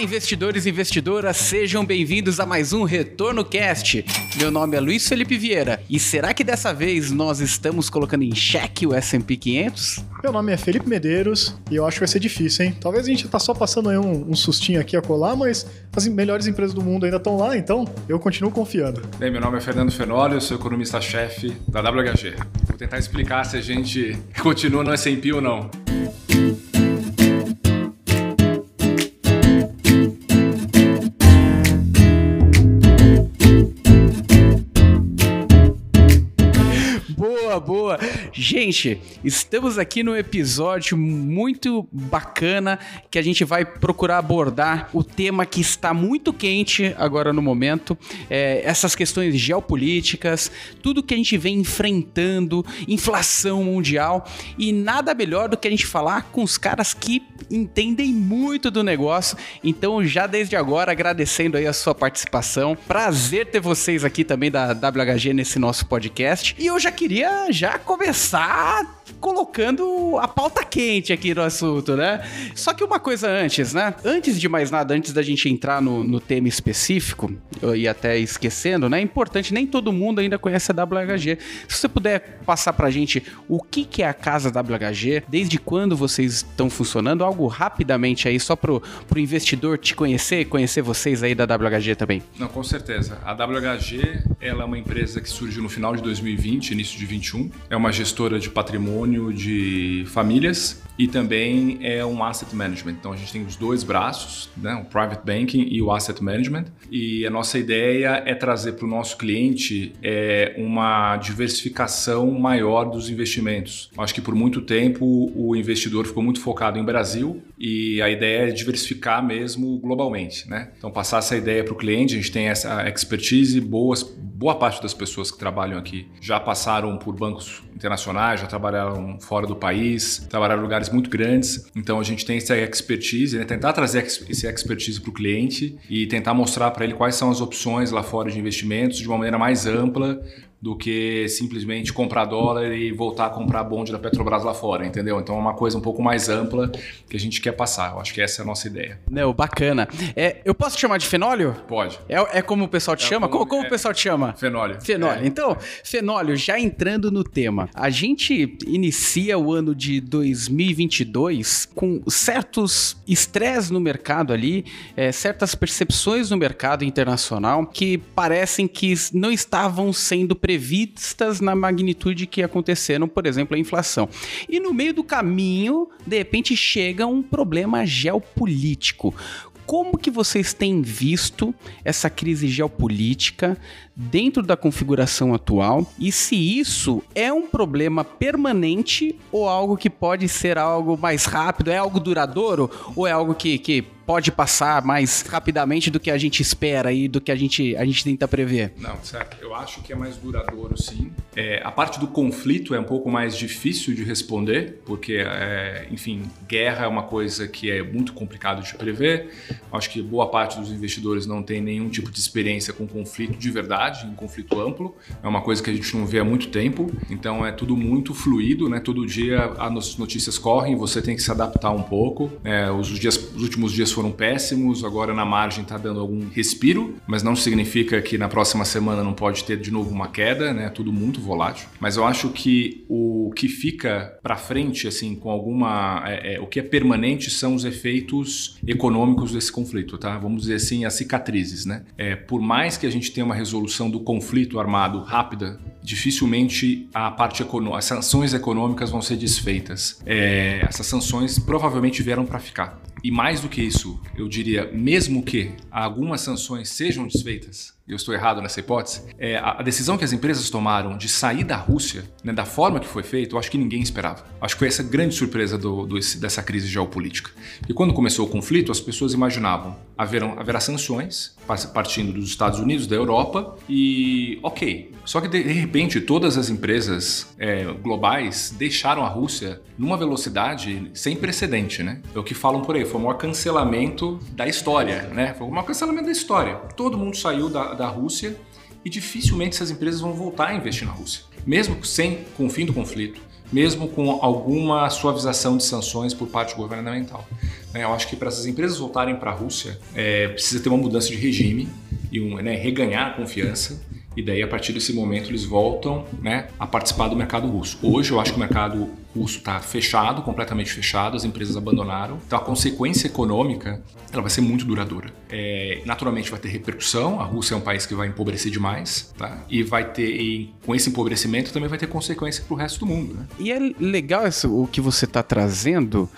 Olá, investidores e investidoras, sejam bem-vindos a mais um Retorno Cast. Meu nome é Luiz Felipe Vieira e será que dessa vez nós estamos colocando em xeque o S&P 500? Meu nome é Felipe Medeiros e eu acho que vai ser difícil, hein? Talvez a gente tá só passando aí um, um sustinho aqui a colar, mas as melhores empresas do mundo ainda estão lá, então eu continuo confiando. Bem, meu nome é Fernando Fenoli, eu sou economista-chefe da WHG. Vou tentar explicar se a gente continua no S&P ou não. Gente, estamos aqui num episódio muito bacana que a gente vai procurar abordar o tema que está muito quente agora no momento, é, essas questões geopolíticas, tudo que a gente vem enfrentando, inflação mundial e nada melhor do que a gente falar com os caras que entendem muito do negócio. Então, já desde agora, agradecendo aí a sua participação. Prazer ter vocês aqui também da WHG nesse nosso podcast. E eu já queria já começar さ。Colocando a pauta quente aqui no assunto, né? Só que uma coisa antes, né? Antes de mais nada, antes da gente entrar no, no tema específico, ia até esquecendo, né? É importante, nem todo mundo ainda conhece a WHG. Se você puder passar pra gente o que, que é a casa WHG, desde quando vocês estão funcionando, algo rapidamente aí, só pro, pro investidor te conhecer, conhecer vocês aí da WHG também. Não, com certeza. A WHG, ela é uma empresa que surgiu no final de 2020, início de 21. É uma gestora de patrimônio de famílias e também é um asset management. Então a gente tem os dois braços, né, o private banking e o asset management. E a nossa ideia é trazer para o nosso cliente é, uma diversificação maior dos investimentos. Acho que por muito tempo o investidor ficou muito focado em Brasil e a ideia é diversificar mesmo globalmente, né? Então passar essa ideia para o cliente, a gente tem essa expertise, boas, boa parte das pessoas que trabalham aqui já passaram por bancos internacionais, já trabalharam fora do país, trabalharam em lugares muito grandes. Então a gente tem essa expertise, né? tentar trazer esse expertise para o cliente e tentar mostrar para ele quais são as opções lá fora de investimentos de uma maneira mais ampla do que simplesmente comprar dólar e voltar a comprar bonde da Petrobras lá fora, entendeu? Então é uma coisa um pouco mais ampla que a gente quer passar. Eu acho que essa é a nossa ideia. Não, bacana. É, eu posso te chamar de fenólio? Pode. É, é como o pessoal te É chama? como- Como, como é- o pessoal te chama? Fenólio. Fenólio. É. Então, Fenólio, já entrando no tema, a gente inicia o ano de 2022 com certos estresses no mercado ali, é, certas percepções no mercado internacional que parecem que não estavam sendo previstas na magnitude que aconteceram, por exemplo, a inflação. E no meio do caminho, de repente, chega um problema geopolítico. Como que vocês têm visto essa crise geopolítica dentro da configuração atual e se isso é um problema permanente ou algo que pode ser algo mais rápido, é algo duradouro ou é algo que, que pode passar mais rapidamente do que a gente espera e do que a gente, a gente tenta prever? Não, certo. Eu acho que é mais duradouro, sim. É, a parte do conflito é um pouco mais difícil de responder, porque, é, enfim, guerra é uma coisa que é muito complicado de prever. Acho que boa parte dos investidores não tem nenhum tipo de experiência com conflito de verdade, um conflito amplo. É uma coisa que a gente não vê há muito tempo. Então é tudo muito fluido, né? Todo dia as notícias correm, você tem que se adaptar um pouco. É, os, dias, os últimos dias foram péssimos, agora na margem está dando algum respiro, mas não significa que na próxima semana não pode ter de novo uma queda, né? Tudo muito volátil. Mas eu acho que o que fica para frente, assim, com alguma, é, é, o que é permanente são os efeitos econômicos desse conflito, tá? Vamos dizer assim, as cicatrizes, né? É, por mais que a gente tenha uma resolução do conflito armado rápida, dificilmente a parte econômica, as sanções econômicas vão ser desfeitas. É, essas sanções provavelmente vieram para ficar. E mais do que isso, eu diria, mesmo que algumas sanções sejam desfeitas, eu estou errado nessa hipótese, é, a, decisão que as empresas tomaram de sair da Rússia, né, da forma que foi feito, eu acho que ninguém esperava. Acho que foi essa grande surpresa do, do, dessa crise geopolítica. E quando começou o conflito, as pessoas imaginavam haverão, haverá sanções partindo dos Estados Unidos, da Europa, e ok. Só que de repente todas as empresas é, globais deixaram a Rússia numa velocidade sem precedente, né? É o que falam por aí, foi o maior cancelamento da história, né? Foi o maior cancelamento da história. Todo mundo saiu da, da Rússia e dificilmente essas empresas vão voltar a investir na Rússia, mesmo sem com o fim do conflito, mesmo com alguma suavização de sanções por parte governamental. É, eu acho que para essas empresas voltarem para a Rússia, é, precisa ter uma mudança de regime e um, né, reganhar a confiança e daí a partir desse momento eles voltam né, a participar do mercado russo. Hoje eu acho que o mercado russo está fechado, completamente fechado, as empresas abandonaram. Então a consequência econômica ela vai ser muito duradoura. É, naturalmente vai ter repercussão. A Rússia é um país que vai empobrecer demais, tá? E vai ter e com esse empobrecimento também vai ter consequência para o resto do mundo. Né? E é legal isso, o que você está trazendo.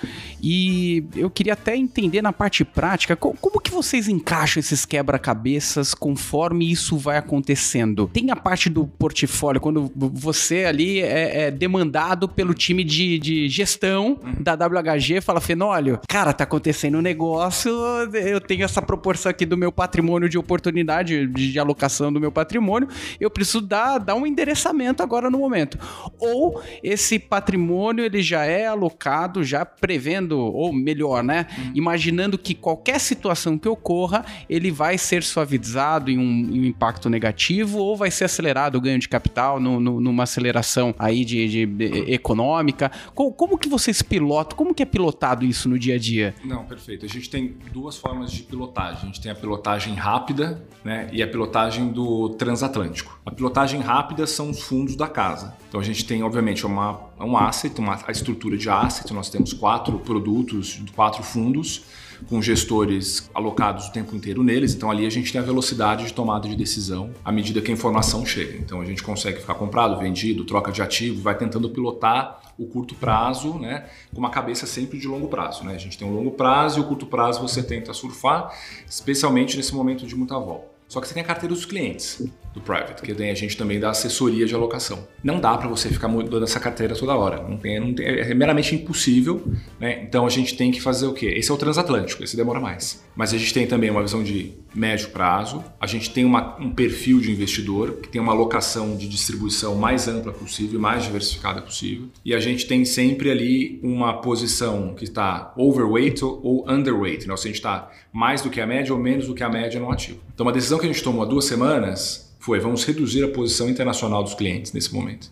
E eu queria até entender na parte prática como, como que vocês encaixam esses quebra-cabeças conforme isso vai acontecendo. Tem a parte do portfólio quando você ali é, é demandado pelo time de, de gestão da WHG fala, Fenólio, cara, tá acontecendo um negócio, eu tenho essa proporção aqui do meu patrimônio de oportunidade, de, de alocação do meu patrimônio, eu preciso dar, dar um endereçamento agora no momento. Ou esse patrimônio ele já é alocado, já prevendo, ou melhor, né? Uhum. Imaginando que qualquer situação que ocorra, ele vai ser suavizado em um, em um impacto negativo ou vai ser acelerado o ganho de capital no, no, numa aceleração aí de, de, de econômica como, como, que vocês pilotam? Como que é pilotado isso no dia a dia? Não, perfeito. A gente tem duas formas de pilotagem. A gente tem a pilotagem rápida né, e a pilotagem do transatlântico. A pilotagem rápida são os fundos da casa. Então a gente tem, obviamente, uma, um asset, uma, a estrutura de asset. Nós temos quatro produtos, quatro fundos com gestores alocados o tempo inteiro neles. Então ali a gente tem a velocidade de tomada de decisão à medida que a informação chega. Então a gente consegue ficar comprado, vendido, troca de ativo, vai tentando pilotar o curto prazo, né, com uma cabeça sempre de longo prazo. Né? A gente tem um longo prazo e o curto prazo você tenta surfar, especialmente nesse momento de muita volta. Só que você tem a carteira dos clientes do private, que a gente também dá assessoria de alocação. Não dá para você ficar mudando essa carteira toda hora. Não tem, não tem, é meramente impossível. Né? Então a gente tem que fazer o quê? Esse é o transatlântico, esse demora mais. Mas a gente tem também uma visão de médio prazo. A gente tem uma, um perfil de investidor que tem uma alocação de distribuição mais ampla possível, mais diversificada possível. E a gente tem sempre ali uma posição que está overweight ou underweight. Né? Ou seja, a gente está mais do que a média ou menos do que a média no ativo. Então uma decisão que a gente tomou há duas semanas foi: vamos reduzir a posição internacional dos clientes nesse momento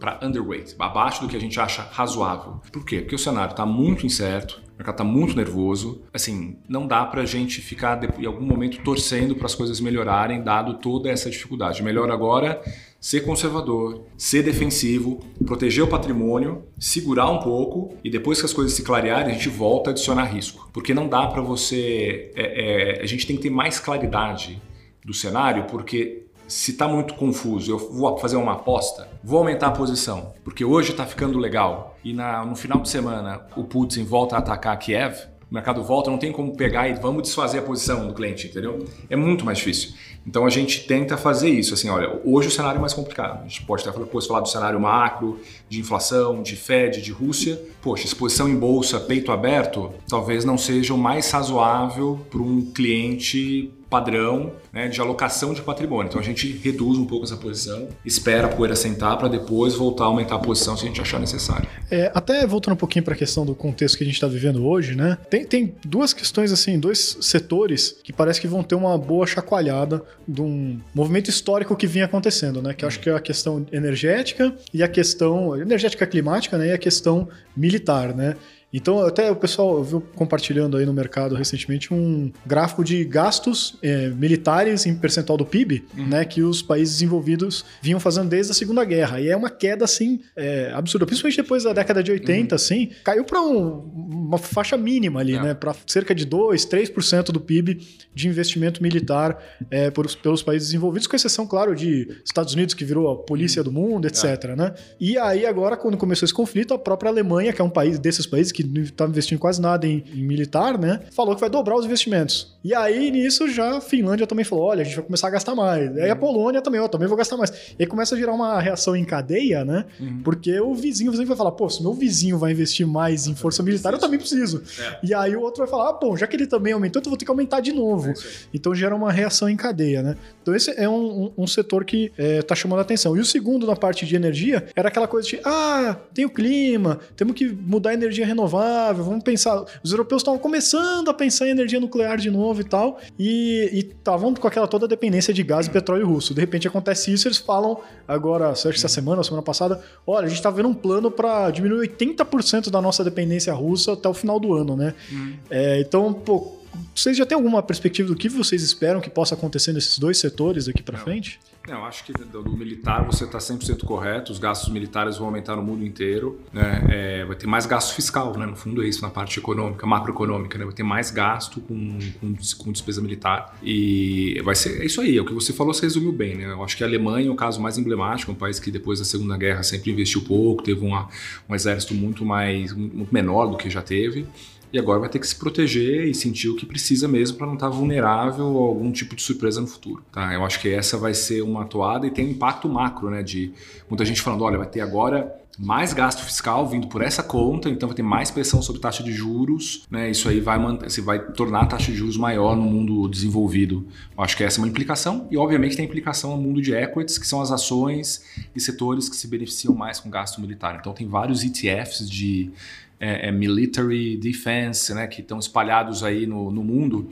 para underweight, abaixo do que a gente acha razoável. Por quê? Porque o cenário está muito incerto, o mercado está muito nervoso. Assim, não dá para a gente ficar em algum momento torcendo para as coisas melhorarem, dado toda essa dificuldade. Melhor agora ser conservador, ser defensivo, proteger o patrimônio, segurar um pouco e depois que as coisas se clarearem, a gente volta a adicionar risco. Porque não dá para você. É, é, a gente tem que ter mais claridade do cenário, porque se está muito confuso, eu vou fazer uma aposta, vou aumentar a posição, porque hoje está ficando legal e na, no final de semana o Putin volta a atacar Kiev, o mercado volta, não tem como pegar e vamos desfazer a posição do cliente, entendeu? É muito mais difícil. Então a gente tenta fazer isso. Assim, olha, hoje o cenário é mais complicado. A gente pode até depois falar do cenário macro, de inflação, de Fed, de Rússia. Poxa, exposição em bolsa, peito aberto, talvez não seja o mais razoável para um cliente padrão né, de alocação de patrimônio. Então a gente reduz um pouco essa posição, espera a poeira sentar para depois voltar a aumentar a posição se a gente achar necessário. É, até voltando um pouquinho para a questão do contexto que a gente está vivendo hoje, né? Tem, tem duas questões assim, dois setores que parece que vão ter uma boa chacoalhada de um movimento histórico que vinha acontecendo, né? Que acho que é a questão energética e a questão energética climática, né? E a questão militar, né? Então, até o pessoal viu compartilhando aí no mercado recentemente um gráfico de gastos é, militares em percentual do PIB, uhum. né, que os países desenvolvidos vinham fazendo desde a Segunda Guerra. E é uma queda, assim, é, absurda. Principalmente depois da década de 80, uhum. assim, caiu para um, uma faixa mínima ali, é. né, para cerca de 2, 3% do PIB de investimento militar é, por, pelos países desenvolvidos, com exceção, claro, de Estados Unidos, que virou a polícia uhum. do mundo, etc. É. Né? E aí, agora, quando começou esse conflito, a própria Alemanha, que é um país desses países que não estava investindo quase nada em, em, militar, né? Falou que vai dobrar os investimentos. E aí, nisso, já a Finlândia também falou: olha, a gente vai começar a gastar mais. Uhum. Aí a uhum. Polônia também, ó, também vou gastar mais. E aí começa a gerar uma reação em cadeia, né? Uhum. Porque o vizinho, o vizinho vai falar: pô, se meu vizinho vai investir mais em força militar, eu também preciso. É. E aí o outro vai falar: ah, bom, já que ele também aumentou, então eu vou ter que aumentar de novo. É então gera uma reação em cadeia, né? Então esse é um, um, um setor que está é, chamando a atenção. E o segundo, na parte de energia, era aquela coisa de: ah, tem o clima, temos que mudar a energia renovável renovável, vamos pensar. Os europeus estavam começando a pensar em energia nuclear de novo e tal, e estavam com aquela toda dependência de gás e petróleo russo. De repente acontece isso, eles falam agora, acho que essa semana, semana passada, olha, a gente está vendo um plano para diminuir 80% da nossa dependência russa até o final do ano, né? Hum. É, então, pô, vocês já têm alguma perspectiva do que vocês esperam que possa acontecer nesses dois setores daqui para frente? Não, acho que do, do militar você está 100% correto. Os gastos militares vão aumentar no mundo inteiro. Né? É, vai ter mais gasto fiscal, né? no fundo é isso, na parte econômica, macroeconômica. Né? Vai ter mais gasto com, com, com, despesa militar. E vai ser é isso aí, é o que você falou, você resumiu bem. Né? Eu acho que a Alemanha é o caso mais emblemático, um país que depois da Segunda Guerra sempre investiu pouco, teve uma, um exército muito, mais, muito menor do que já teve e agora vai ter que se proteger e sentir o que precisa mesmo para não estar tá vulnerável a algum tipo de surpresa no futuro. Tá? Eu acho que essa vai ser uma atoada e tem um impacto macro, né? De muita gente falando, olha, vai ter agora mais gasto fiscal vindo por essa conta, então vai ter mais pressão sobre taxa de juros, né? Isso aí vai, manter, vai tornar a taxa de juros maior no mundo desenvolvido. Eu acho que essa é uma implicação e obviamente tem implicação no mundo de equities, que são as ações e setores que se beneficiam mais com gasto militar. Então tem vários ETFs de é, é, military defense, né, que estão espalhados aí no, no mundo,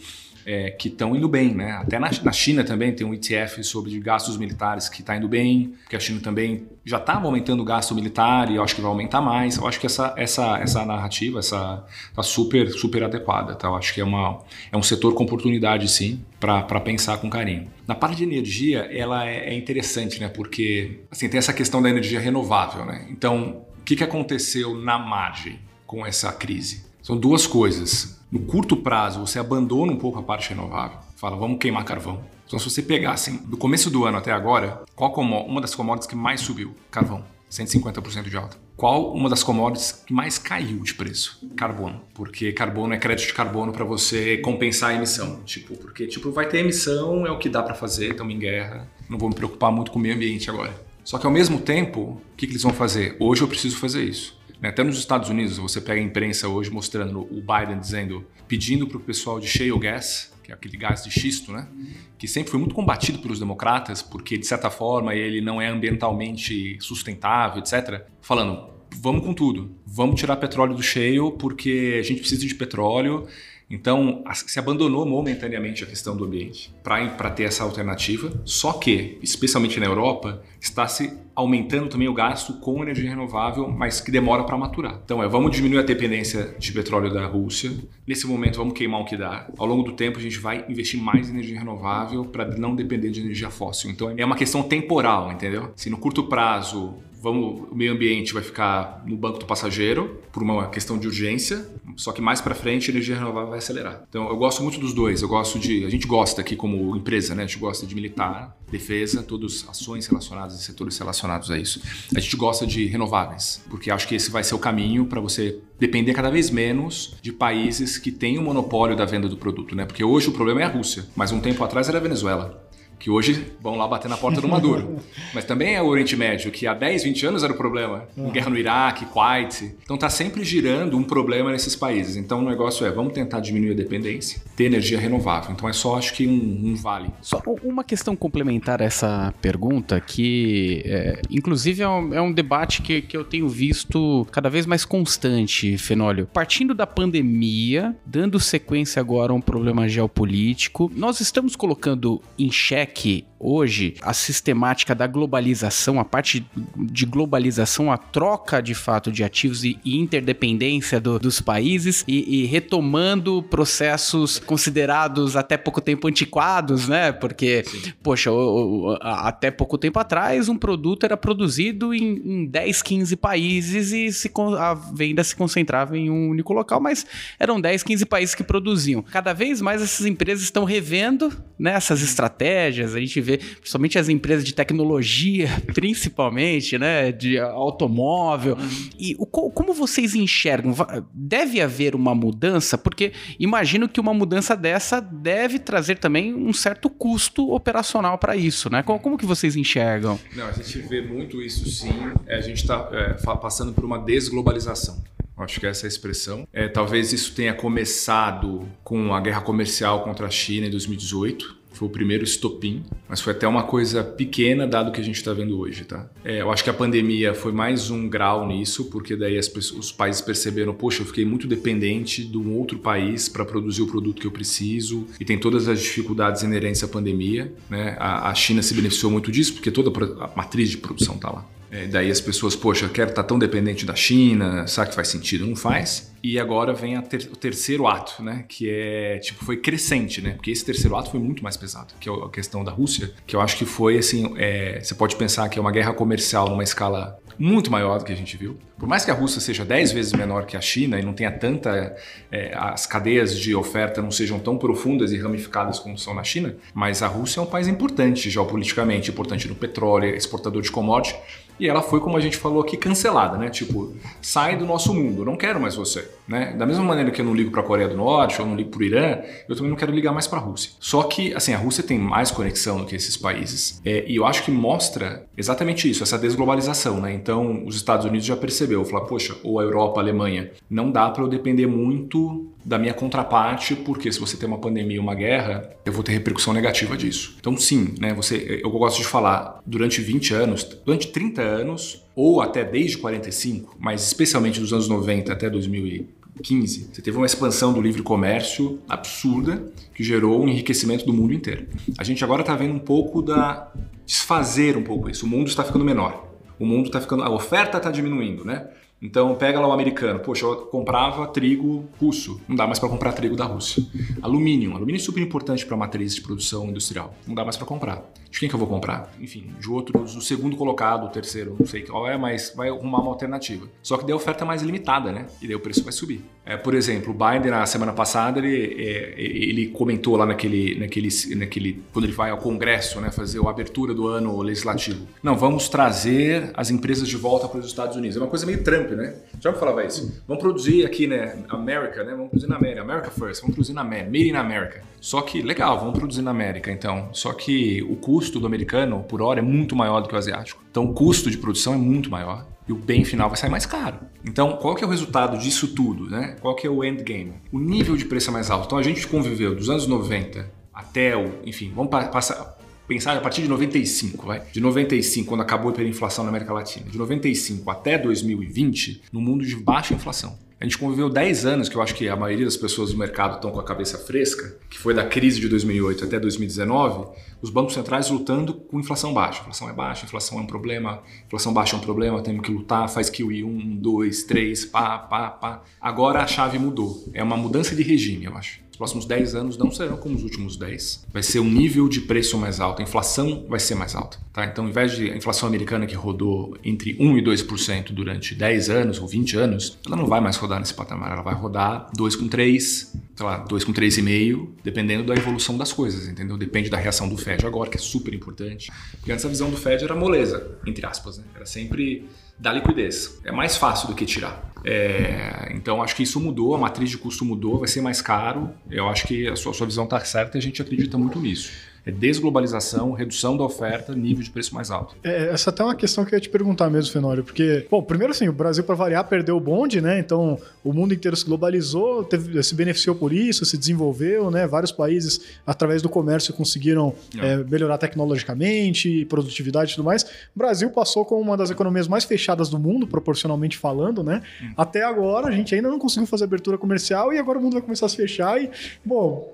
é, que estão indo bem, né? Até na, na, China também tem um ETF sobre gastos militares que está indo bem, porque a China também já estava aumentando o gasto militar e eu acho que vai aumentar mais. Eu acho que essa, essa, essa narrativa essa tá super super adequada, tá? Eu acho que é uma é um setor com oportunidade sim para pensar com carinho. Na parte de energia, ela é, é interessante, né? Porque assim tem essa questão da energia renovável, né? Então o que, que aconteceu na margem? Com essa crise? São duas coisas. No curto prazo, você abandona um pouco a parte renovável. Fala, vamos queimar carvão. Então, se você pegar assim, do começo do ano até agora, qual uma das commodities que mais subiu? Carvão. 150% de alta. Qual uma das commodities que mais caiu de preço? Carbono. Porque carbono é crédito de carbono para você compensar a emissão. Tipo, porque tipo, vai ter emissão, é o que dá para fazer, estamos em guerra. Não vou me preocupar muito com o meio ambiente agora. Só que ao mesmo tempo, o que, que eles vão fazer? Hoje eu preciso fazer isso. Né, até nos Estados Unidos, você pega a imprensa hoje mostrando o Biden dizendo, pedindo para o pessoal de shale gas, que é aquele gás de xisto, né? Que sempre foi muito combatido pelos democratas, porque de certa forma ele não é ambientalmente sustentável, etc. Falando, vamos com tudo, vamos tirar petróleo do shale porque a gente precisa de petróleo então, se abandonou momentaneamente a questão do ambiente para ter essa alternativa, só que, especialmente na Europa, está se aumentando também o gasto com energia renovável, mas que demora para maturar. Então, é, vamos diminuir a dependência de petróleo da Rússia. Nesse momento, vamos queimar o que dá. Ao longo do tempo, a gente vai investir mais em energia renovável para não depender de energia fóssil. Então, é uma questão temporal, entendeu? Se no curto prazo vamos, o meio ambiente vai ficar no banco do passageiro por uma questão de urgência, só que mais para frente a energia renovável vai acelerar. Então eu gosto muito dos dois. Eu gosto de, a gente gosta aqui como empresa, né? A gente gosta de militar, defesa, todas ações relacionadas e setores relacionados a isso. A gente gosta de renováveis, porque acho que esse vai ser o caminho para você depender cada vez menos de países que têm o monopólio da venda do produto, né? Porque hoje o problema é a Rússia, mas um tempo atrás era a Venezuela que hoje vão lá bater na porta do Maduro. Mas também é o Oriente Médio, que há 10, 20 anos era o problema. Uhum. Guerra no Iraque, Kuwait. Então está sempre girando um problema nesses países. Então o negócio é, vamos tentar diminuir a dependência, ter energia renovável. Então é só, acho que um, um vale. Só uma questão complementar a essa pergunta, que é, inclusive é um, é um debate que, que eu tenho visto cada vez mais constante, Fenólio. Partindo da pandemia, dando sequência agora a um problema geopolítico, nós estamos colocando em xeque que hoje a sistemática da globalização, a parte de globalização, a troca de fato de ativos e, e interdependência do, dos países e, e, retomando processos considerados até pouco tempo antiquados, né? Porque, Sim. poxa, o, o, até pouco tempo atrás um produto era produzido em, em 10, 15 países e se, a venda se concentrava em um único local, mas eram 10, 15 países que produziam. Cada vez mais essas empresas estão revendo né, essas estratégias, a gente vê, principalmente as empresas de tecnologia, principalmente, né? De automóvel. Uhum. E o, como vocês enxergam? Deve haver uma mudança? Porque imagino que uma mudança dessa deve trazer também um certo custo operacional para isso, né? Como, como, que vocês enxergam? Não, a gente vê muito isso sim. É, a gente está é, passando por uma desglobalização. Acho que essa é a expressão. É, talvez isso tenha começado com a guerra comercial contra a China em 2018 foi o primeiro estopim, mas foi até uma coisa pequena dado o que a gente está vendo hoje, tá? É, eu acho que a pandemia foi mais um grau nisso, porque daí pessoas, os países perceberam, poxa, eu fiquei muito dependente de um outro país para produzir o produto que eu preciso e tem todas as dificuldades inerentes à pandemia, né? A, a China se beneficiou muito disso porque toda a matriz de produção está lá. É, daí as pessoas, poxa, quero estar tá tão dependente da China, sabe que faz sentido? Não faz. E agora vem ter, o terceiro ato, né? Que é, tipo, foi crescente, né? Porque esse terceiro ato foi muito mais pesado, que é a questão da Rússia, que eu acho que foi, assim, é, você pode pensar que é uma guerra comercial numa escala muito maior do que a gente viu. Por mais que a Rússia seja 10 vezes menor que a China e não tenha tanta. É, as cadeias de oferta não sejam tão profundas e ramificadas como são na China, mas a Rússia é um país importante geopoliticamente, importante no petróleo, exportador de commodities. E ela foi, como a gente falou aqui, cancelada, né? Tipo, sai do nosso mundo, não quero mais você. Né? Da mesma maneira que eu não ligo para a Coreia do Norte, ou não ligo para o Irã, eu também não quero ligar mais para a Rússia. Só que, assim, a Rússia tem mais conexão do que esses países. É, e eu acho que mostra exatamente isso, essa desglobalização, né? Então, os Estados Unidos já percebeu, falar, poxa, ou a Europa, a Alemanha, não dá para eu depender muito da minha contraparte, porque se você tem uma pandemia, uma guerra, eu vou ter repercussão negativa disso. Então, sim, né? Você, eu gosto de falar, durante 20 anos, durante 30 anos, ou até desde 45, mas especialmente dos anos 90 até 2015, você teve uma expansão do livre comércio absurda que gerou um enriquecimento do mundo inteiro. A gente agora está vendo um pouco da desfazer um pouco isso. O mundo está ficando menor. O mundo está ficando, a oferta está diminuindo, né? Então pega lá o americano, poxa, eu comprava trigo russo, não dá mais para comprar trigo da Rússia. Alumínio, alumínio é super importante para matriz de produção industrial, não dá mais para comprar. De quem que eu vou comprar? Enfim, de outros, o segundo colocado, o terceiro, não sei qual é, mas vai arrumar uma alternativa. Só que daí a oferta é mais limitada, né? E daí o preço vai subir. É, por exemplo, o Biden na semana passada ele, é, ele comentou lá naquele, naquele, naquele quando ele vai ao Congresso, né, fazer a abertura do ano legislativo. Não, vamos trazer as empresas de volta para os Estados Unidos. É uma coisa meio Trump, né? Me falava isso. Vamos produzir aqui, né, América, né? Vamos produzir na América, America First. Vamos produzir na América, Made in America. Só que legal, vamos produzir na América, então. Só que o custo do americano por hora é muito maior do que o asiático. Então o custo de produção é muito maior e o bem final vai sair mais caro. Então, qual que é o resultado disso tudo, né? Qual que é o endgame? O nível de preço é mais alto. Então, a gente conviveu dos anos 90 até o, enfim, vamos passar pensar a partir de 95, vai. De 95, quando acabou a hiperinflação na América Latina, de 95 até 2020, no mundo de baixa inflação. A gente conviveu 10 anos, que eu acho que a maioria das pessoas do mercado estão com a cabeça fresca, que foi da crise de 2008 até 2019, os bancos centrais lutando com inflação baixa. Inflação é baixa, inflação é um problema, inflação baixa é um problema, temos que lutar, faz QE 1, 2, 3, pá, pá, pá. Agora a chave mudou. É uma mudança de regime, eu acho. Os próximos 10 anos não serão como os últimos 10. Vai ser um nível de preço mais alto, a inflação vai ser mais alta. Tá? Então, ao invés de a inflação americana que rodou entre 1 e 2% durante 10 anos ou 20 anos, ela não vai mais rodar nesse patamar, ela vai rodar 2 com 3, sei lá, 2 com 3,5, dependendo da evolução das coisas, entendeu? Depende da reação do Fed agora, que é super importante. Porque antes a visão do Fed era moleza, entre aspas, né? Era sempre dar liquidez. É mais fácil do que tirar. É, então acho que isso mudou, a matriz de custo mudou, vai ser mais caro. Eu acho que a sua, a sua visão está certa e a gente acredita muito nisso é desglobalização, redução da oferta, nível de preço mais alto. É, essa até é uma questão que eu ia te perguntar mesmo, Fenório, porque, bom, primeiro assim, o Brasil, para variar, perdeu o bonde, né? Então, o mundo inteiro se globalizou, teve, se beneficiou por isso, se desenvolveu, né? Vários países, através do comércio, conseguiram é, melhorar tecnologicamente, produtividade e tudo mais. O Brasil passou como uma das economias mais fechadas do mundo, proporcionalmente falando, né? Hum. Até agora, a gente ainda não conseguiu fazer abertura comercial e agora o mundo vai começar a se fechar e, bom,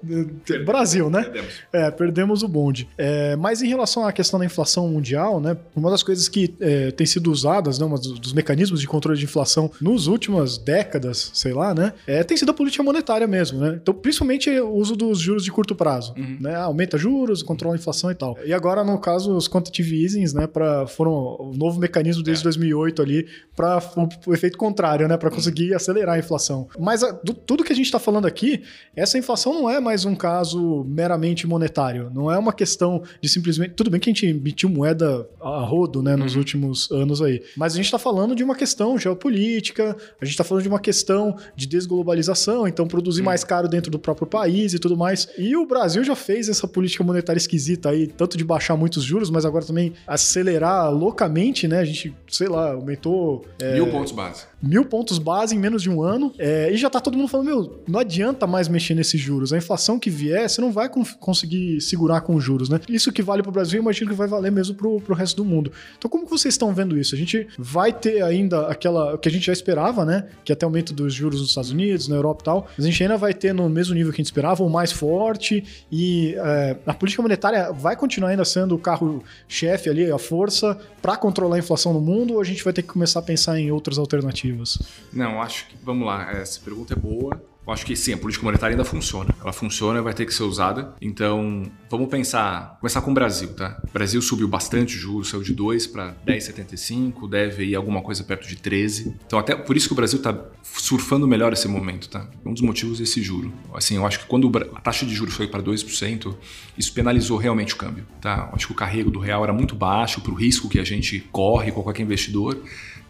Brasil, né? Perdemos. É, perdemos o bonde. É, mas em relação à questão da inflação mundial, né, uma das coisas que é, tem sido usadas, né, um dos, dos, mecanismos de controle de inflação nos últimas décadas, sei lá, né, é, tem sido a política monetária mesmo, né? Então, principalmente o uso dos juros de curto prazo, uhum. né? Aumenta juros, controla a inflação e tal. E agora, no caso, os quantitative easings, né, para foram o novo mecanismo desde é. 2008 ali para o, o, efeito contrário, né, para uhum. conseguir acelerar a inflação. Mas a, do, tudo que a gente está falando aqui, essa inflação não é mais um caso meramente monetário, não é uma questão de simplesmente. Tudo bem que a gente emitiu moeda a rodo, né, nos uhum. últimos anos aí. Mas a gente está falando de uma questão geopolítica, a gente está falando de uma questão de desglobalização, então produzir uhum. mais caro dentro do próprio país e tudo mais. E o Brasil já fez essa política monetária esquisita aí, tanto de baixar muitos juros, mas agora também acelerar loucamente, né? A gente, sei lá, aumentou. É, mil pontos base. Mil pontos base em menos de um ano. É, e já tá todo mundo falando: meu, não adianta mais mexer nesses juros. A inflação que vier, você não vai conseguir segurar com os juros, né? Isso que vale pro Brasil, eu imagino que vai valer mesmo pro, pro resto do mundo. Então, como que vocês estão vendo isso? A gente vai ter ainda aquela. o que a gente já esperava, né? Que até aumento dos juros nos Estados Unidos, na Europa e tal. Mas a gente ainda vai ter no mesmo nível que a gente esperava, ou mais forte. E é, a política monetária vai continuar ainda sendo o carro-chefe ali, a força, para controlar a inflação no mundo, ou a gente vai ter que começar a pensar em outras alternativas? Não, acho que. Vamos lá, essa pergunta é boa. Eu acho que sim, a política monetária ainda funciona. Ela funciona e vai ter que ser usada. Então, vamos pensar, começar com o Brasil, tá? O Brasil subiu bastante juros, saiu de 2 para 10,75, deve ir alguma coisa perto de 13. Então, até por isso que o Brasil está surfando melhor esse momento, tá? Um dos motivos é esse juro. Assim, eu acho que quando a taxa de juros foi para 2%, isso penalizou realmente o câmbio, tá? Eu acho que o carrego do real era muito baixo para o risco que a gente corre com qualquer investidor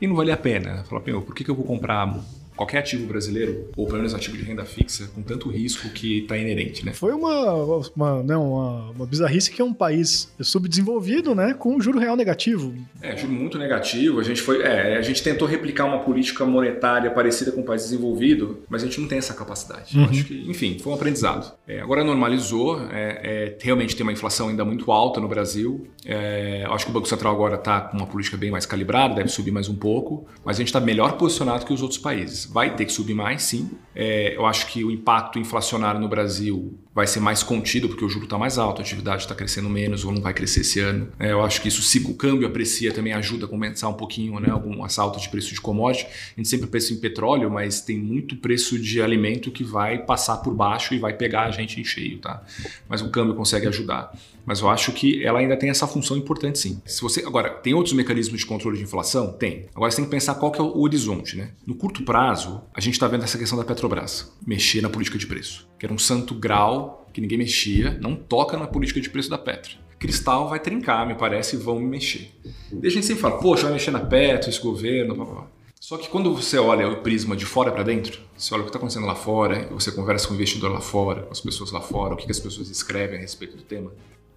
e não valia a pena. Falar, por que, que eu vou comprar qualquer ativo brasileiro, ou pelo menos ativo de renda fixa, com tanto risco que está inerente, né? Foi uma, uma, né, uma, uma, bizarrice que é um país subdesenvolvido, né, com um juro real negativo. É, juro muito negativo. A gente foi, é, a gente tentou replicar uma política monetária parecida com um país desenvolvido, mas a gente não tem essa capacidade. Uhum. acho que, enfim, foi um aprendizado. É, agora normalizou, é, é, realmente tem uma inflação ainda muito alta no Brasil. É, acho que o Banco Central agora está com uma política bem mais calibrada, deve subir mais um pouco, mas a gente está melhor posicionado que os outros países vai ter que subir mais, sim. É, eu acho que o impacto inflacionário no Brasil vai ser mais contido porque o juro está mais alto, a atividade está crescendo menos ou não vai crescer esse ano. É, eu acho que isso, se o câmbio aprecia, também ajuda a compensar um pouquinho né, algum assalto de preço de commodity. A gente sempre pensa em petróleo, mas tem muito preço de alimento que vai passar por baixo e vai pegar a gente em cheio, tá? Mas o câmbio consegue ajudar. Mas eu acho que ela ainda tem essa função importante, sim. Se você agora tem outros mecanismos de controle de inflação, tem. Agora você tem que pensar qual que é o horizonte, né? No curto prazo, a gente está vendo essa questão da Petrobras mexer na política de preço, que era um santo grau que ninguém mexia, não toca na política de preço da Petro. Cristal vai trincar, me parece, e vão mexer. E a gente sempre fala, poxa, vai mexer na Petro, esse governo, blá, blá, blá. Só que quando você olha o prisma de fora para dentro, você olha o que está acontecendo lá fora, você conversa com o investidor lá fora, com as pessoas lá fora, o que, que as pessoas escrevem a respeito do tema,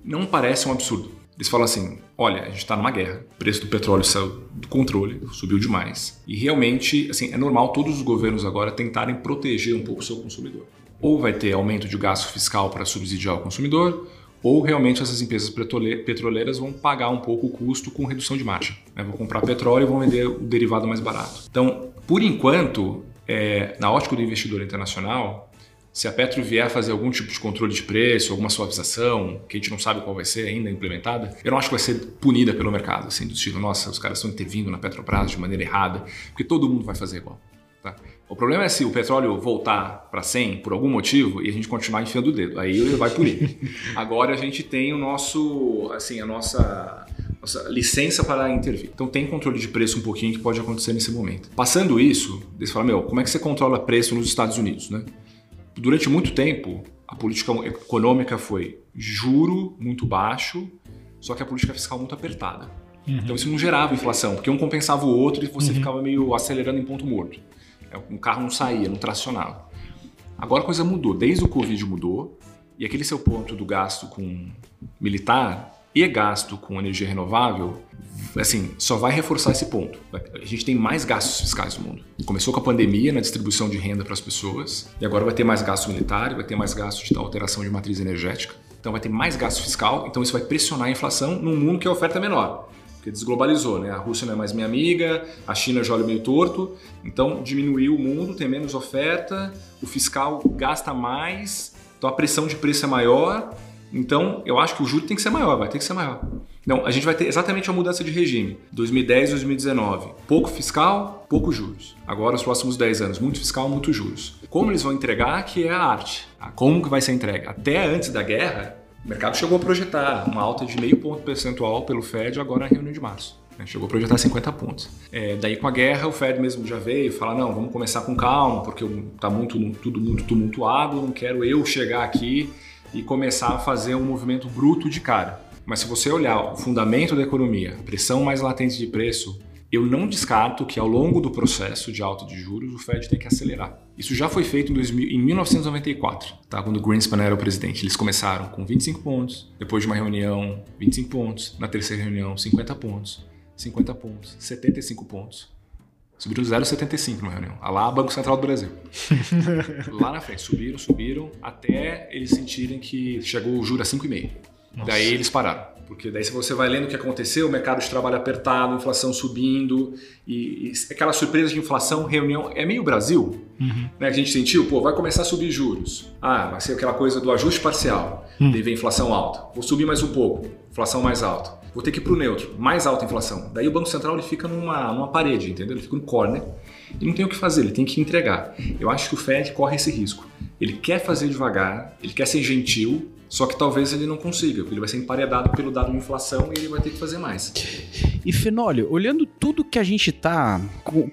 não parece um absurdo. Eles falam assim: olha, a gente está numa guerra, o preço do petróleo saiu do controle, subiu demais. E realmente, assim, é normal todos os governos agora tentarem proteger um pouco o seu consumidor. Ou vai ter aumento de gasto fiscal para subsidiar o consumidor, ou realmente essas empresas petroleiras vão pagar um pouco o custo com redução de margem. Né? Vão comprar petróleo e vão vender o derivado mais barato. Então, por enquanto, é, na ótica do investidor internacional, se a Petro vier fazer algum tipo de controle de preço, alguma suavização, que a gente não sabe qual vai ser ainda implementada, eu não acho que vai ser punida pelo mercado, assim, do estilo, nossa, os caras estão intervindo na Petrobras de maneira errada, porque todo mundo vai fazer igual. Tá? O problema é se o petróleo voltar para 100 por algum motivo e a gente continuar enfiando o dedo, aí ele vai punir. Agora a gente tem o nosso, assim, a nossa nossa licença para intervir. Então tem controle de preço um pouquinho que pode acontecer nesse momento. Passando isso, eles falam, meu, como é que você controla preço nos Estados Unidos, né? Durante muito tempo, a política econômica foi juro muito baixo, só que a política fiscal muito apertada. Uhum. Então isso não gerava inflação, porque um compensava o outro e você uhum. ficava meio acelerando em ponto morto. O é, carro não saía, não tracionava. Agora a coisa mudou, desde o Covid mudou, e aquele seu ponto do gasto com militar e gasto com energia renovável, assim, só vai reforçar esse ponto. A gente tem mais gastos fiscais no mundo. Começou com a pandemia na distribuição de renda para as pessoas, e agora vai ter mais gasto militar, vai ter mais gasto de alteração de matriz energética. Então vai ter mais gasto fiscal, então isso vai pressionar a inflação num mundo que a oferta é menor. Porque desglobalizou, né? A Rússia não é mais minha amiga, a China já olha meio torto, então diminuiu o mundo, tem menos oferta, o fiscal gasta mais, então a pressão de preço é maior, então, eu acho que o juro tem que ser maior, vai ter que ser maior. Não, a gente vai ter exatamente a mudança de regime. 2010 2019. Pouco fiscal, pouco juros. Agora, os próximos 10 anos, muito fiscal, muito juros. Como eles vão entregar, que é a arte. Ah, como que vai ser entregue? Até antes da guerra, o mercado chegou a projetar uma alta de meio ponto percentual pelo Fed agora na reunião de março. Né? Chegou a projetar 50 pontos. É, daí, com a guerra, o Fed mesmo já veio e fala: não, vamos começar com calma, porque está muito, tudo muito tumultuado, não quero eu chegar aqui e começar a fazer um movimento bruto de cara. Mas se você olhar o fundamento da economia, pressão mais latente de preço, eu não descarto que ao longo do processo de alta de juros o Fed tem que acelerar. Isso já foi feito em, 2000, em 1994, tá? quando o Greenspan era o presidente. Eles começaram com 25 pontos, depois de uma reunião, 25 pontos, na terceira reunião, 50 pontos. 50 pontos, 75 pontos. Subiram 0,75 numa reunião. Lá, Banco Central do Brasil. Lá na frente, subiram, subiram, até eles sentirem que chegou o juro a 5,5. Daí eles pararam. Porque daí se você vai lendo o que aconteceu, o mercado de trabalho apertado, inflação subindo, e, e aquela surpresa de inflação, reunião, é meio Brasil, uhum. né? Que a gente sentiu, pô, vai começar a subir juros. Ah, vai ser aquela coisa do ajuste parcial, uhum. daí vem inflação alta. Vou subir mais um pouco, inflação mais alta. Vou ter que ir para o neutro, mais alta inflação. Daí o Banco Central ele fica numa, numa parede, entendeu? Ele fica no corner e não tem o que fazer, ele tem que entregar. Eu acho que o Fed corre esse risco. Ele quer fazer devagar, ele quer ser gentil, só que talvez ele não consiga, porque ele vai ser emparedado pelo dado de inflação e ele vai ter que fazer mais. E Fenólio, olhando tudo que a gente está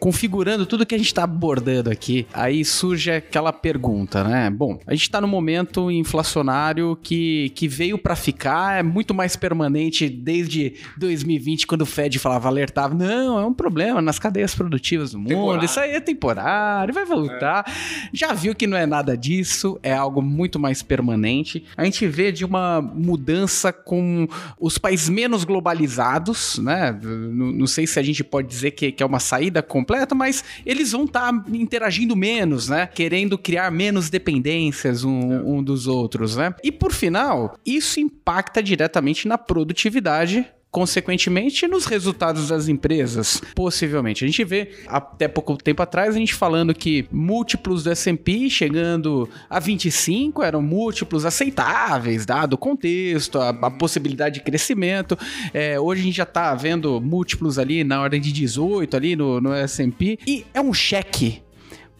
configurando, tudo que a gente está abordando aqui, aí surge aquela pergunta, né? Bom, a gente está no momento inflacionário que, que veio para ficar, é muito mais permanente desde 2020, quando o Fed falava, alertava, não, é um problema nas cadeias produtivas do mundo, temporário. isso aí é temporário, vai voltar. É. Já viu que não é nada disso, é algo muito mais permanente. A gente vê de uma mudança com os países menos globalizados, né? não, não, sei se a gente pode dizer que, que é uma saída completa, mas eles vão estar tá interagindo menos, né? Querendo criar menos dependências um, um dos outros, né? E por final, isso impacta diretamente na produtividade consequentemente nos resultados das empresas, possivelmente. A gente vê até pouco tempo atrás a gente falando que múltiplos do S&P chegando a 25 eram múltiplos aceitáveis, dado o contexto, a, a possibilidade de crescimento. É, hoje a gente já está vendo múltiplos ali na ordem de 18 ali no, no S&P e é um cheque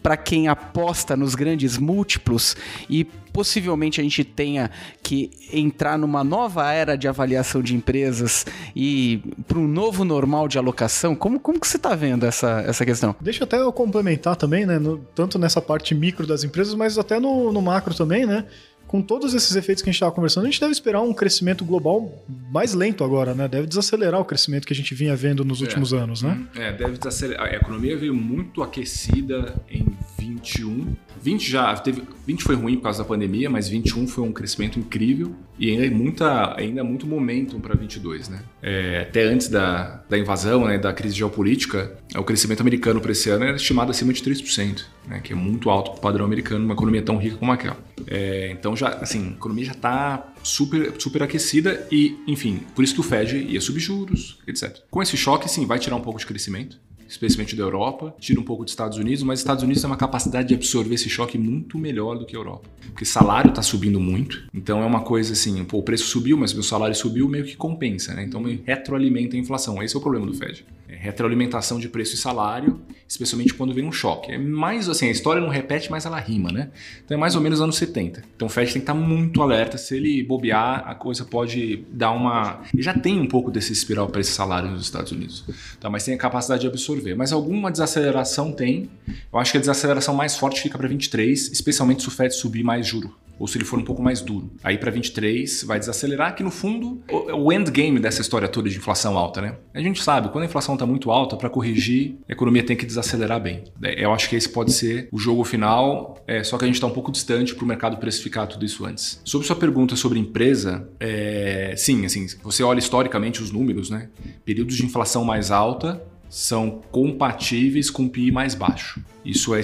para quem aposta nos grandes múltiplos e possivelmente a gente tenha que entrar numa nova era de avaliação de empresas e para um novo normal de alocação. Como, como que você está vendo essa, essa questão? Deixa até eu complementar também, né? No, tanto nessa parte micro das empresas, mas até no, no macro também, né? Com todos esses efeitos que a gente estava conversando, a gente deve esperar um crescimento global mais lento agora, né? Deve desacelerar o crescimento que a gente vinha vendo nos é, últimos anos, né? É, deve desacelerar. A economia veio muito aquecida em 21. 20 já teve, 20 foi ruim por causa da pandemia, mas 21 foi um crescimento incrível e ainda é muita, ainda muito momentum para 22, né? É, até antes da, da invasão, né, da crise geopolítica, o crescimento americano para esse ano era estimado acima de 3%, né, que é muito alto para o padrão americano, uma economia tão rica como aquela. É, então já, assim, a economia já está super, super aquecida e, enfim, por isso que o Fed ia subir juros, etc. Com esse choque, sim, vai tirar um pouco de crescimento, especialmente da Europa, tira um pouco dos Estados Unidos, mas os Estados Unidos tem uma capacidade de absorver esse choque muito melhor do que a Europa. Porque salário está subindo muito, então é uma coisa assim, pô, o preço subiu, mas meu salário subiu, meio que compensa, né? Então retroalimenta a inflação. Esse é o problema do Fed. É retroalimentação de preço e salário, especialmente quando vem um choque. É mais assim, a história não repete, mas ela rima, né? Então é mais ou menos anos 70. Então o Fed tem que estar muito alerta, se ele bobear, a coisa pode dar uma... Já tem um pouco desse espiral para esse salário nos Estados Unidos, tá? mas tem a capacidade de absorver. Mas alguma desaceleração tem. Eu acho que a desaceleração mais forte fica para 23, especialmente se o Fed subir mais juro ou se ele for um pouco mais duro. Aí para 23 vai desacelerar, que no fundo o endgame dessa história toda de inflação alta, né? A gente sabe, quando a inflação está muito alta, para corrigir, a economia tem que desacelerar bem. É, eu acho que esse pode ser o jogo final, é, só que a gente está um pouco distante para o mercado precificar tudo isso antes. Sobre sua pergunta sobre empresa, é, sim, assim, você olha historicamente os números, né? Períodos de inflação mais alta são compatíveis com PI mais baixo. Isso é,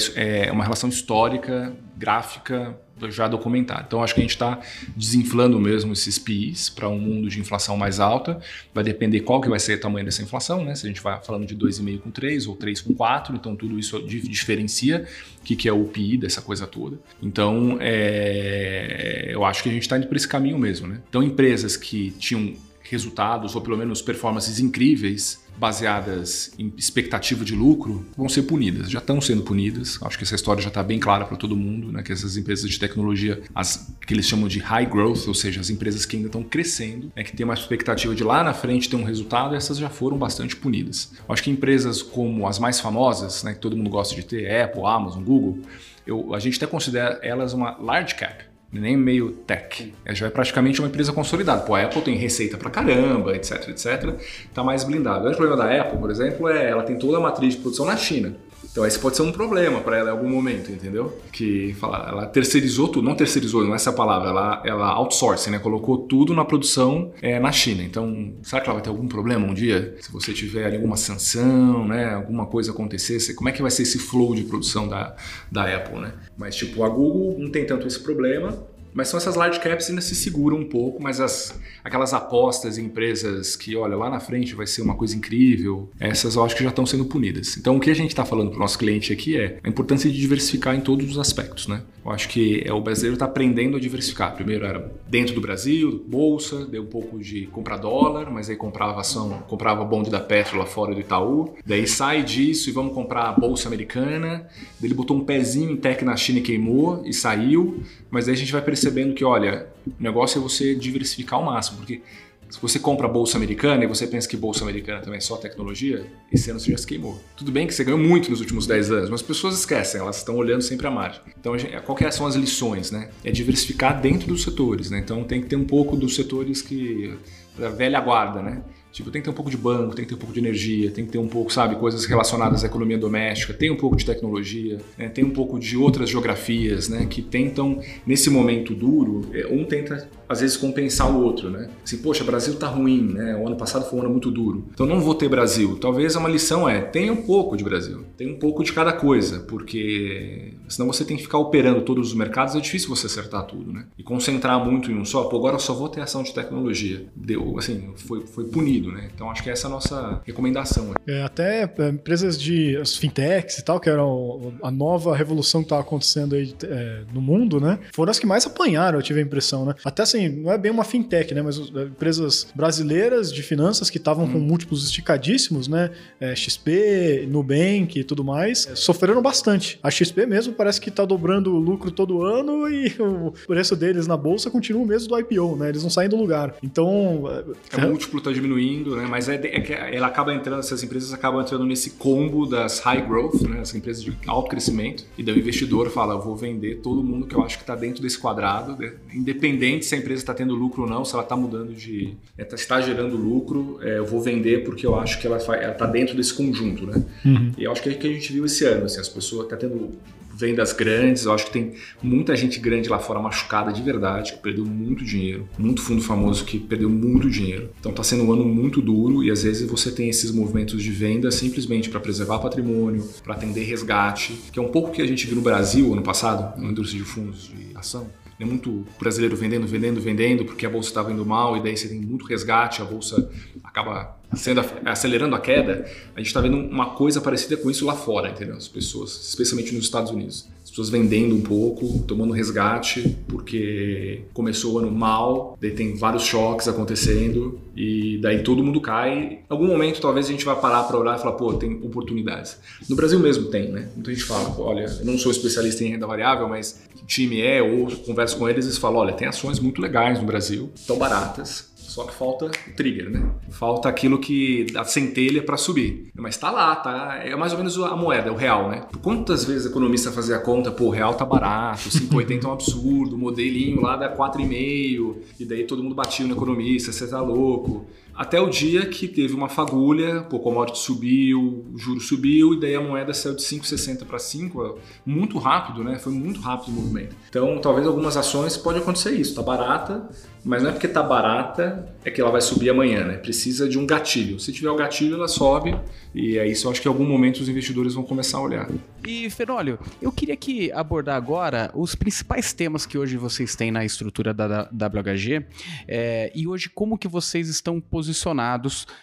é uma relação histórica, gráfica, já documentado. Então acho que a gente está desinflando mesmo esses PIs para um mundo de inflação mais alta. Vai depender qual que vai ser o tamanho dessa inflação, né? Se a gente vai falando de 2,5 com 3 ou 3 com 4, então tudo isso diferencia o que, que é o PI dessa coisa toda. Então é, eu acho que a gente está indo por esse caminho mesmo, né? Então empresas que tinham resultados ou pelo menos performances incríveis baseadas em expectativa de lucro vão ser punidas, já estão sendo punidas. Acho que essa história já está bem clara para todo mundo, né? Que essas empresas de tecnologia, as que eles chamam de high growth, ou seja, as empresas que ainda estão crescendo, né? que tem uma expectativa de lá na frente ter um resultado, essas já foram bastante punidas. Acho que empresas como as mais famosas, né? Que todo mundo gosta de ter, Apple, Amazon, Google, eu, a gente até considera elas uma large cap nem meio tech. Ela já é praticamente uma empresa consolidada. Pô, a Apple tem receita pra caramba, etc, etc. Tá mais blindado. O grande problema da Apple, por exemplo, é ela tem toda a matriz de produção na China. Então esse pode ser um problema para ela em algum momento, entendeu? Que fala, ela terceirizou tudo, não terceirizou, não é essa palavra, ela, ela outsourcing, né? Colocou tudo na produção é, na China. Então, será que ela vai ter algum problema um dia? Se você tiver alguma sanção, né? Alguma coisa acontecer, como é que vai ser esse flow de produção da, da Apple, né? Mas tipo, a Google não tem tanto esse problema, mas são essas large caps ainda se seguram um pouco, mas as, aquelas apostas em empresas que, olha, lá na frente vai ser uma coisa incrível, essas eu acho que já estão sendo punidas. Então o que a gente está falando para o nosso cliente aqui é a importância de diversificar em todos os aspectos, né? Eu acho que é, o brasileiro está aprendendo a diversificar. Primeiro era dentro do Brasil, bolsa, deu um pouco de comprar dólar, mas aí comprava ação, comprava bonde da Petro lá fora do Itaú. Daí sai disso e vamos comprar a bolsa americana. Daí ele botou um pezinho em tech na China e queimou e saiu. Mas aí a gente vai percebendo que, olha, o negócio é você diversificar ao máximo, porque se você compra bolsa americana e você pensa que bolsa americana também é só tecnologia, esse ano você já se queimou. Tudo bem que você ganhou muito nos últimos 10 anos, mas as pessoas esquecem, elas estão olhando sempre a margem. Então, qual que são as lições, né? É diversificar dentro dos setores, né? Então, tem que ter um pouco dos setores que da velha guarda, né? Tipo, tem que ter um pouco de banco, tem que ter um pouco de energia, tem que ter um pouco, sabe, coisas relacionadas à economia doméstica, tem um pouco de tecnologia, né? tem um pouco de outras geografias, né? Que tentam, nesse momento duro, é, um tenta às vezes compensar o outro, né? Assim, poxa, Brasil tá ruim, né? O ano passado foi um ano muito duro. Então não vou ter Brasil. Talvez uma lição é, tenha um pouco de Brasil. Tem um pouco de cada coisa, porque senão você tem que ficar operando todos os mercados, é difícil você acertar tudo, né? E concentrar muito em um só, pô, agora eu só vou ter ação de tecnologia. Deu, assim, foi, foi punido, né? Então acho que essa é a nossa recomendação. É, até é, empresas de as fintechs e tal, que eram a nova revolução que estava acontecendo aí é, no mundo, né? Foram as que mais apanharam, eu tive a impressão, né? Até assim, assim, não é bem uma fintech, né? Mas é, empresas brasileiras de finanças que estavam hum. com múltiplos esticadíssimos, né? É, XP, Nubank e tudo mais, é, sofreram bastante. A XP mesmo parece que está dobrando o lucro todo ano e o preço deles na bolsa continua o mesmo do IPO, né? Eles não saem do lugar. Então. É, o múltiplo está diminuindo, né? Mas é, é, que ela acaba entrando, essas empresas acabam entrando nesse combo das high growth, né? As empresas de alto crescimento. E daí o investidor fala: vou vender todo mundo que eu acho que está dentro desse quadrado, né? independente se a empresa empresa está tendo lucro ou não, se ela está mudando de. É, tá, está gerando lucro, é, eu vou vender porque eu acho que ela está dentro desse conjunto, né? Uhum. E eu acho que é o que a gente viu esse ano, assim, as pessoas estão tá tendo vendas grandes. Eu acho que tem muita gente grande lá fora machucada de verdade, que perdeu muito dinheiro. Muito fundo famoso que perdeu muito dinheiro. Então está sendo um ano muito duro e às vezes você tem esses movimentos de venda simplesmente para preservar patrimônio, para atender resgate, que é um pouco que a gente viu no Brasil ano passado, na indústria de fundos de ação é muito brasileiro vendendo, vendendo, vendendo, porque a bolsa estava indo mal e daí você tem muito resgate, a bolsa acaba sendo acelerando a queda. A gente está vendo uma coisa parecida com isso lá fora, entendeu? As pessoas, especialmente nos Estados Unidos pessoas vendendo um pouco, tomando resgate, porque começou o ano mal, daí tem vários choques acontecendo e daí todo mundo cai. Em algum momento talvez a gente vá parar para olhar e falar, pô, tem oportunidades. No Brasil mesmo tem, né? Muita gente fala, olha, eu não sou especialista em renda variável, mas time é, ou converso com eles e falo, olha, tem ações muito legais no Brasil, tão baratas, só que falta o trigger, né? Falta aquilo que a centelha para subir. Mas tá lá, tá? É mais ou menos a moeda, o real, né? Quantas vezes o economista fazia a conta, pô, o real tá barato, 5,80 é um absurdo, o modelinho lá dá 4,5, e daí todo mundo batia no economista, você tá louco. Até o dia que teve uma fagulha, o commodity subiu, o juro subiu e daí a moeda saiu de 5,60 para 5, muito rápido, né? Foi muito rápido o movimento. Então, talvez algumas ações pode acontecer isso, tá barata, mas não é porque tá barata é que ela vai subir amanhã, né? Precisa de um gatilho. Se tiver o gatilho, ela sobe e é isso. Eu acho que em algum momento os investidores vão começar a olhar. E Fenólio, eu queria que abordar agora os principais temas que hoje vocês têm na estrutura da WHG é, e hoje como que vocês estão posicionados.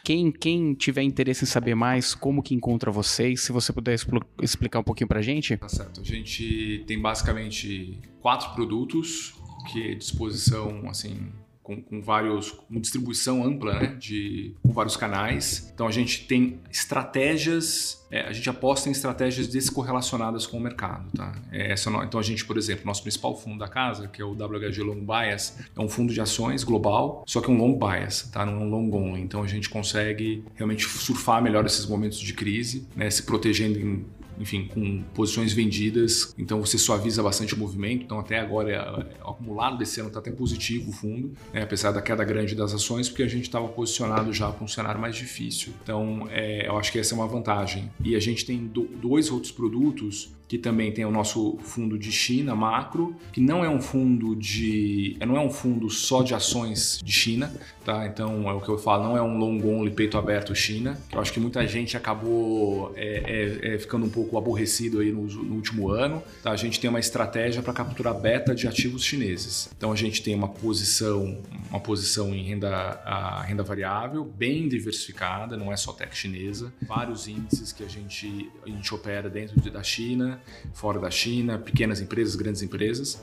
Quem quem tiver interesse em saber mais, como que encontra vocês, se você puder explicar um pouquinho pra gente. Tá certo. A gente tem basicamente quatro produtos que é disposição assim com, com, vários, com distribuição ampla, né, de, com vários canais. Então a gente tem estratégias, é, a gente aposta em estratégias descorrelacionadas com o mercado, tá? É, essa, então a gente, por exemplo, nosso principal fundo da casa, que é o WHG Long Bias, é um fundo de ações global, só que um long bias, tá? Não um long only. Então a gente consegue realmente surfar melhor esses momentos de crise, né, se protegendo em enfim, com posições vendidas, então você suaviza bastante o movimento. Então, até agora, é, o acumulado desse ano está até positivo o fundo, né, apesar da queda grande das ações, porque a gente estava posicionado já para um cenário mais difícil. Então, é, eu acho que essa é uma vantagem. E a gente tem do, dois outros produtos que também tem o nosso fundo de China macro, que não é um fundo de, não é um fundo só de ações de China, tá? Então é o que eu falo, não é um long only peito aberto China. Eu acho que muita gente acabou é, é, é, ficando um pouco aborrecido aí no, no, último ano. Tá? A gente tem uma estratégia para capturar beta de ativos chineses. Então a gente tem uma posição, uma posição em renda, renda variável bem diversificada, não é só tech chinesa, vários índices que a gente a gente opera dentro da China fora da China, pequenas empresas, grandes empresas,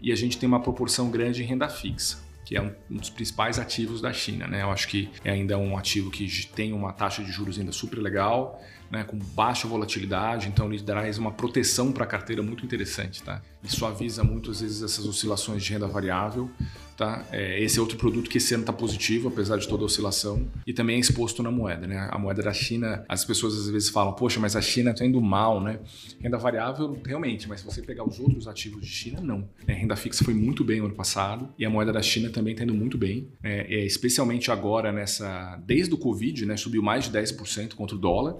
e a gente tem uma proporção grande em renda fixa que é um, dos principais ativos da China. Né? Eu acho que é ainda um ativo que tem uma taxa de juros ainda super legal, né? com baixa volatilidade, então ele traz uma proteção para a carteira muito interessante. Tá? E suaviza muito, às vezes, essas oscilações de renda variável Tá? É, esse é outro produto que esse ano está positivo, apesar de toda a oscilação, e também é exposto na moeda. Né? A moeda da China, as pessoas às vezes falam, poxa, mas a China está indo mal, né? Renda variável, realmente, mas se você pegar os outros ativos de China, não. É, renda fixa foi muito bem no ano passado, e a moeda da China também está indo muito bem, é, é, especialmente agora nessa. Desde o Covid, né, subiu mais de 10% contra o dólar,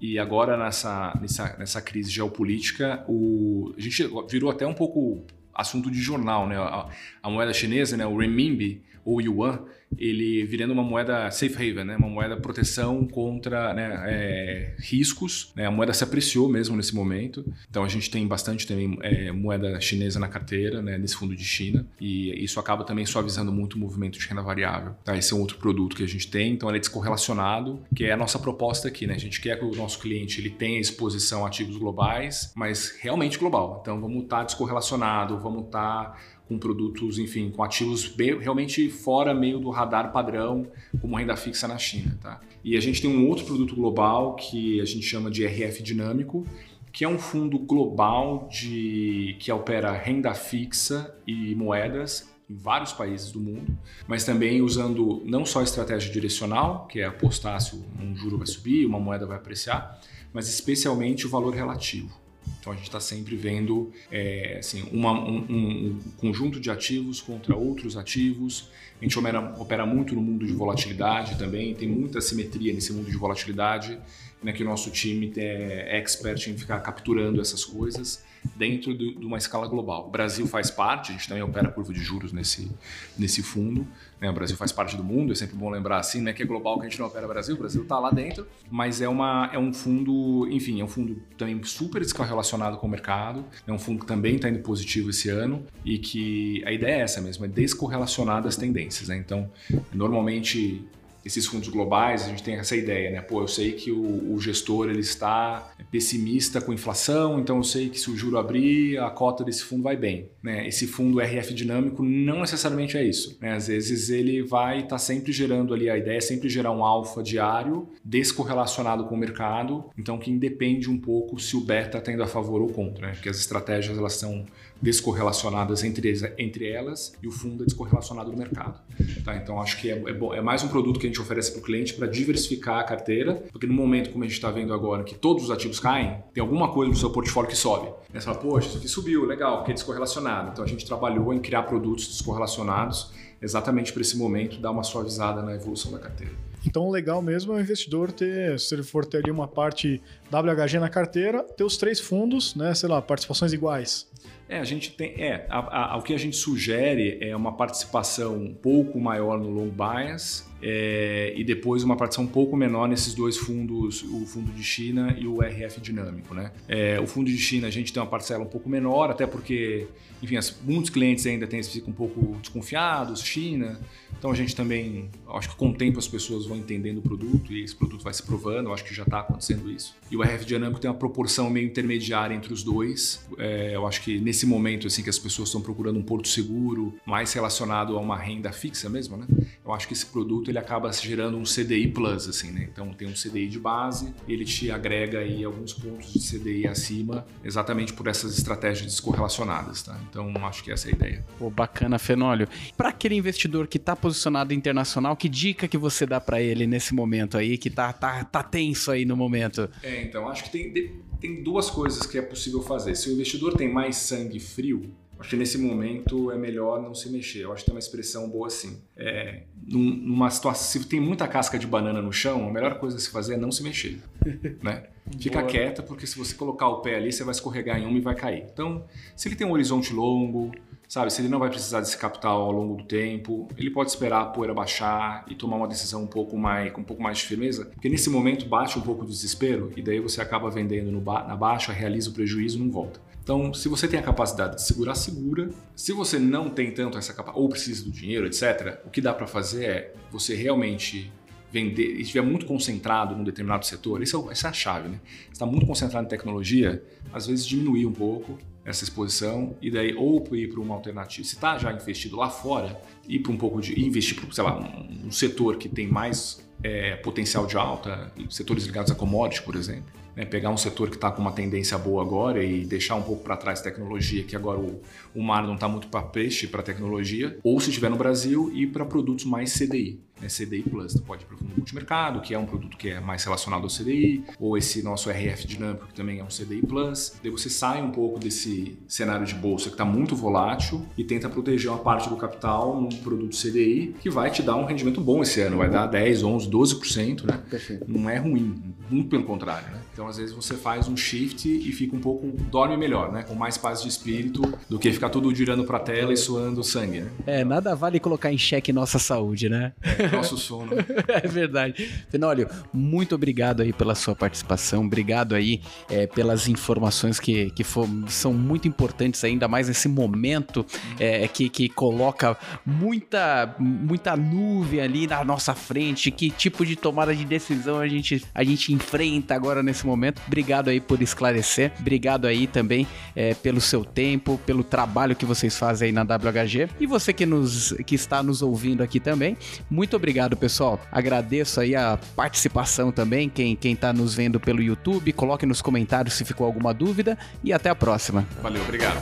e agora nessa, nessa, nessa crise geopolítica, o, a gente virou até um pouco assunto de jornal, né? A, a, moeda chinesa, né? O renminbi ou yuan, ele virando uma moeda safe haven, né? uma moeda proteção contra né, é, riscos. Né? A moeda se apreciou mesmo nesse momento, então a gente tem bastante também é, moeda chinesa na carteira, né, nesse fundo de China, e isso acaba também suavizando muito o movimento de renda variável. Tá? Esse é um outro produto que a gente tem, então ele é descorrelacionado, que é a nossa proposta aqui. Né? A gente quer que o nosso cliente ele tenha exposição a ativos globais, mas realmente global. Então vamos estar tá descorrelacionado, vamos estar tá com produtos, enfim, com ativos bem, realmente fora meio do radar padrão, como renda fixa na China. Tá? E a gente tem um outro produto global que a gente chama de RF Dinâmico, que é um fundo global de que opera renda fixa e moedas em vários países do mundo, mas também usando não só a estratégia direcional, que é apostar se um juro vai subir, uma moeda vai apreciar, mas especialmente o valor relativo. Então a gente está sempre vendo é, assim, uma, um, um, conjunto de ativos contra outros ativos. A gente opera, opera, muito no mundo de volatilidade também, tem muita simetria nesse mundo de volatilidade, né, que o nosso time é expert em ficar capturando essas coisas dentro de, uma escala global. O Brasil faz parte, a gente também opera curva de juros nesse, nesse fundo. Né? O Brasil faz parte do mundo, é sempre bom lembrar assim, né? que é global que a gente não opera Brasil, o Brasil está lá dentro, mas é, uma, é um fundo, enfim, é um fundo também super descorrelacionado com o mercado, é um fundo que também está indo positivo esse ano e que a ideia é essa mesmo, é descorrelacionar das tendências. Né? Então, normalmente esses fundos globais, a gente tem essa ideia, né? Pô, eu sei que o, o, gestor ele está pessimista com inflação, então eu sei que se o juro abrir, a cota desse fundo vai bem. Né? Esse fundo RF dinâmico não necessariamente é isso. Né? Às vezes ele vai estar tá sempre gerando ali, a ideia é sempre gerar um alfa diário descorrelacionado com o mercado, então que independe um pouco se o beta está indo a favor ou contra, né? porque as estratégias elas são descorrelacionadas entre, entre elas e o fundo é descorrelacionado do mercado. Tá? Então acho que é, é, bom, é mais um produto que a gente oferece para o cliente para diversificar a carteira, porque no momento como a gente está vendo agora que todos os ativos caem, tem alguma coisa no seu portfólio que sobe. Aí você fala, poxa, isso aqui subiu, legal, porque é descorrelacionado. Então a gente trabalhou em criar produtos descorrelacionados exatamente para esse momento dar uma suavizada na evolução da carteira. Então, o legal mesmo é o investidor ter, se ele for ter ali uma parte WHG na carteira, ter os três fundos, né, sei lá, participações iguais. É, a gente tem. É, a, a, o que a gente sugere é uma participação um pouco maior no long bias é, e depois uma participação um pouco menor nesses dois fundos, o fundo de China e o RF dinâmico. Né? É, o fundo de China a gente tem uma parcela um pouco menor, até porque, enfim, as, muitos clientes ainda têm, ficam um pouco desconfiados, China. Então a gente também, acho que com o tempo as pessoas vão entendendo o produto e esse produto vai se provando, eu acho que já está acontecendo isso. E o RF dinâmico tem uma proporção meio intermediária entre os dois. É, eu acho que nesse momento assim que as pessoas estão procurando um porto seguro, mais relacionado a uma renda fixa mesmo, né? Eu acho que esse produto ele acaba gerando um CDI plus, assim, né? Então tem um CDI de base, ele te agrega aí alguns pontos de CDI acima, exatamente por essas estratégias descorrelacionadas, tá? Então acho que essa é a ideia. Pô, bacana, Fenólio. Para aquele investidor que está posicionado internacional, que dica que você dá para ele nesse momento aí, que tá, tá, tá tenso aí no momento? É, então acho que tem, tem duas coisas que é possível fazer. Se o investidor tem mais sangue frio, Acho que nesse momento é melhor não se mexer. Eu acho que tem uma expressão boa assim. É, numa situação, se tem muita casca de banana no chão, a melhor coisa a se fazer é não se mexer. né? Fica boa. quieta, porque se você colocar o pé ali, você vai escorregar em uma e vai cair. Então, se ele tem um horizonte longo, sabe, se ele não vai precisar desse capital ao longo do tempo, ele pode esperar a poeira baixar e tomar uma decisão um pouco mais, com um pouco mais de firmeza, porque nesse momento bate um pouco do desespero e daí você acaba vendendo ba na baixa, realiza o prejuízo e não volta. Então, se você tem a capacidade de segurar, segura. Se você não tem tanto essa capacidade, ou precisa do dinheiro, etc., o que dá para fazer é você realmente vender e estiver muito concentrado num determinado setor, isso é, essa é a chave, né? está muito concentrado em tecnologia, às vezes diminuir um pouco essa exposição e daí ou ir para uma alternativa. Se está já investido lá fora, ir para um pouco de investir para, sei lá, um, setor que tem mais é, potencial de alta, setores ligados a commodity, por exemplo né, pegar um setor que está com uma tendência boa agora e deixar um pouco para trás tecnologia, que agora o, o mar não está muito para peixe, para tecnologia, ou se estiver no Brasil, ir para produtos mais CDI né, CDI Plus. Tu pode ir para o fundo multimercado, que é um produto que é mais relacionado ao CDI, ou esse nosso RF dinâmico, que também é um CDI Plus. Daí você sai um pouco desse cenário de bolsa que está muito volátil e tenta proteger uma parte do capital num produto CDI que vai te dar um rendimento bom esse ano, vai dar 10, 11, 12%, né? Perfeito. Não é ruim, muito pelo contrário, né? Então, às vezes, você faz um shift e fica um pouco, dorme melhor, né? Com mais paz de espírito do que ficar tudo girando para a tela e suando sangue, né? É, nada vale colocar em xeque nossa saúde, né? É, nosso sono. é verdade. Fenólio, muito obrigado aí pela sua participação, obrigado aí é, pelas informações que, que for, são muito importantes, ainda mais nesse momento é, que, que coloca muita, muita nuvem ali na nossa frente, que tipo de tomada de decisão a gente, a gente enfrenta agora nesse momento. Obrigado aí por esclarecer, obrigado aí também é, pelo seu tempo, pelo trabalho que vocês fazem aí na WHG e você que, nos, que está nos ouvindo aqui também, muito obrigado, pessoal. Agradeço aí a participação também, quem, quem tá nos vendo pelo YouTube. Coloque nos comentários se ficou alguma dúvida e até a próxima. Valeu, obrigado.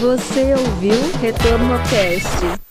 Você ouviu Retorno Cast.